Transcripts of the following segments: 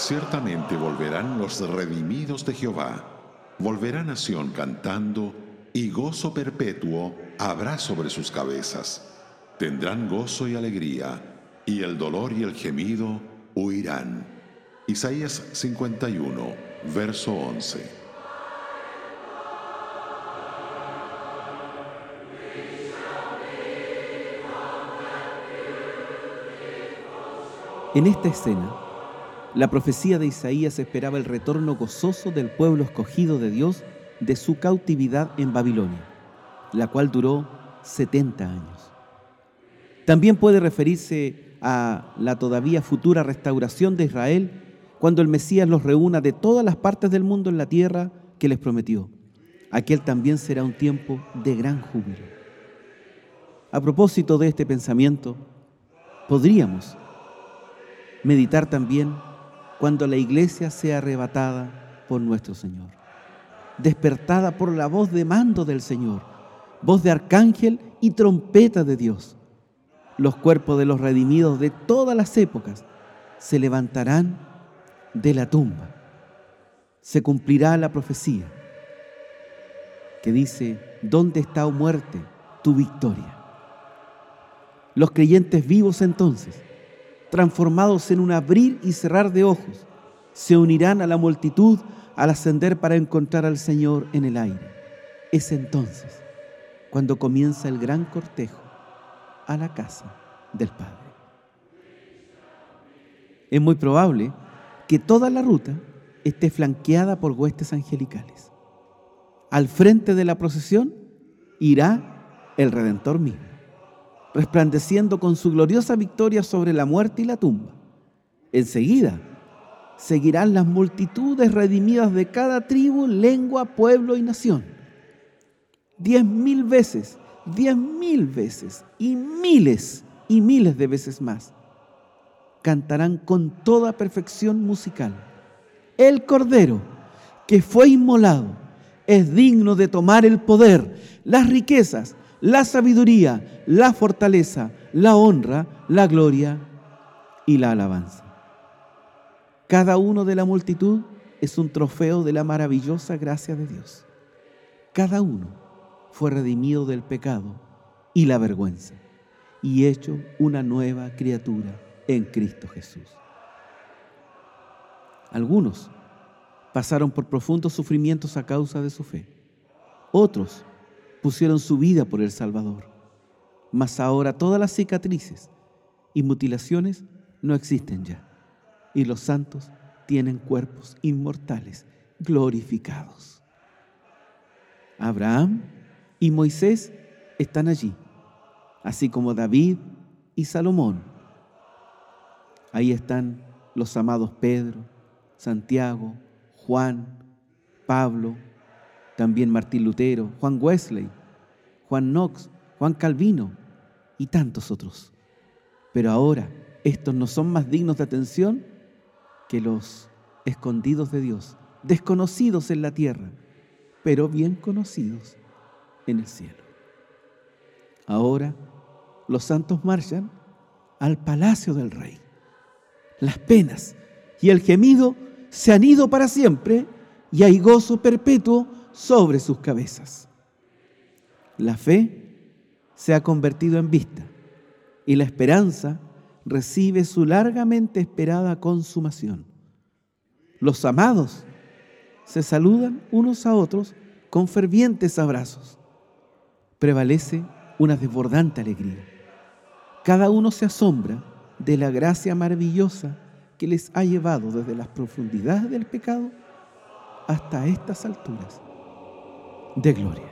Ciertamente volverán los redimidos de Jehová, volverá nación cantando, y gozo perpetuo habrá sobre sus cabezas. Tendrán gozo y alegría, y el dolor y el gemido huirán. Isaías 51, verso 11. En esta escena, la profecía de Isaías esperaba el retorno gozoso del pueblo escogido de Dios de su cautividad en Babilonia, la cual duró 70 años. También puede referirse a la todavía futura restauración de Israel cuando el Mesías los reúna de todas las partes del mundo en la tierra que les prometió. Aquel también será un tiempo de gran júbilo. A propósito de este pensamiento, podríamos meditar también cuando la iglesia sea arrebatada por nuestro Señor, despertada por la voz de mando del Señor, voz de arcángel y trompeta de Dios. Los cuerpos de los redimidos de todas las épocas se levantarán de la tumba. Se cumplirá la profecía que dice, ¿dónde está, oh muerte, tu victoria? Los creyentes vivos entonces transformados en un abrir y cerrar de ojos, se unirán a la multitud al ascender para encontrar al Señor en el aire. Es entonces cuando comienza el gran cortejo a la casa del Padre. Es muy probable que toda la ruta esté flanqueada por huestes angelicales. Al frente de la procesión irá el Redentor mismo resplandeciendo con su gloriosa victoria sobre la muerte y la tumba. Enseguida seguirán las multitudes redimidas de cada tribu, lengua, pueblo y nación. Diez mil veces, diez mil veces y miles y miles de veces más cantarán con toda perfección musical. El Cordero que fue inmolado es digno de tomar el poder, las riquezas, la sabiduría, la fortaleza, la honra, la gloria y la alabanza. Cada uno de la multitud es un trofeo de la maravillosa gracia de Dios. Cada uno fue redimido del pecado y la vergüenza y hecho una nueva criatura en Cristo Jesús. Algunos pasaron por profundos sufrimientos a causa de su fe. Otros pusieron su vida por el Salvador. Mas ahora todas las cicatrices y mutilaciones no existen ya. Y los santos tienen cuerpos inmortales, glorificados. Abraham y Moisés están allí, así como David y Salomón. Ahí están los amados Pedro, Santiago, Juan, Pablo, también Martín Lutero, Juan Wesley, Juan Knox, Juan Calvino y tantos otros. Pero ahora estos no son más dignos de atención que los escondidos de Dios, desconocidos en la tierra, pero bien conocidos en el cielo. Ahora los santos marchan al palacio del rey. Las penas y el gemido se han ido para siempre y hay gozo perpetuo sobre sus cabezas. La fe se ha convertido en vista y la esperanza recibe su largamente esperada consumación. Los amados se saludan unos a otros con fervientes abrazos. Prevalece una desbordante alegría. Cada uno se asombra de la gracia maravillosa que les ha llevado desde las profundidades del pecado hasta estas alturas de gloria.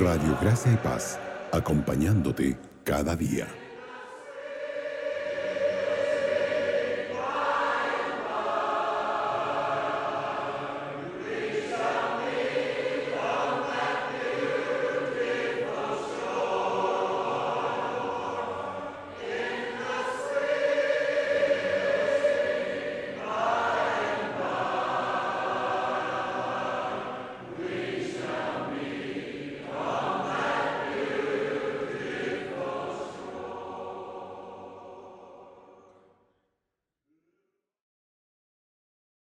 Radio Gracia y Paz, acompañándote cada día.